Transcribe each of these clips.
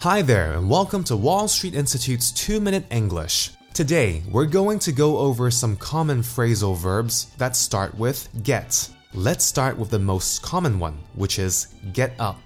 Hi there, and welcome to Wall Street Institute's 2 Minute English. Today, we're going to go over some common phrasal verbs that start with get. Let's start with the most common one, which is get up.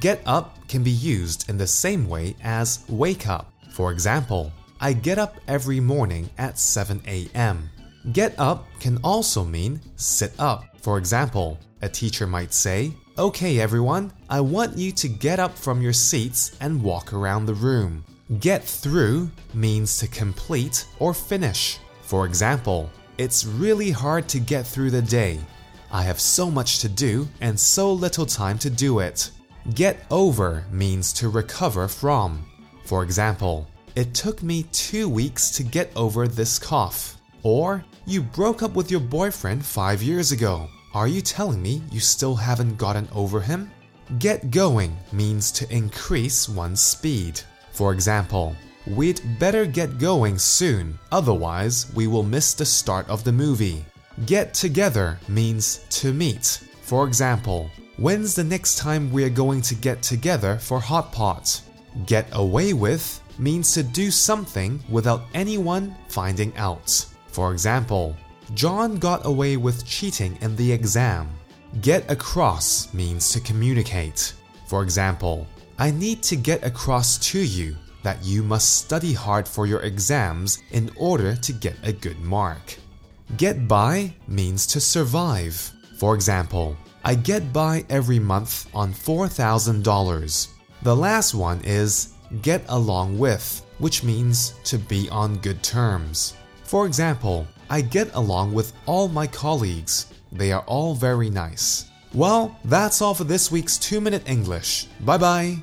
Get up can be used in the same way as wake up. For example, I get up every morning at 7 a.m. Get up can also mean sit up. For example, a teacher might say, Okay, everyone, I want you to get up from your seats and walk around the room. Get through means to complete or finish. For example, it's really hard to get through the day. I have so much to do and so little time to do it. Get over means to recover from. For example, it took me two weeks to get over this cough. Or, you broke up with your boyfriend five years ago. Are you telling me you still haven't gotten over him? Get going means to increase one's speed. For example, we'd better get going soon, otherwise, we will miss the start of the movie. Get together means to meet. For example, when's the next time we're going to get together for hot pot? Get away with means to do something without anyone finding out. For example, John got away with cheating in the exam. Get across means to communicate. For example, I need to get across to you that you must study hard for your exams in order to get a good mark. Get by means to survive. For example, I get by every month on $4,000. The last one is get along with, which means to be on good terms. For example, I get along with all my colleagues. They are all very nice. Well, that's all for this week's 2 Minute English. Bye bye.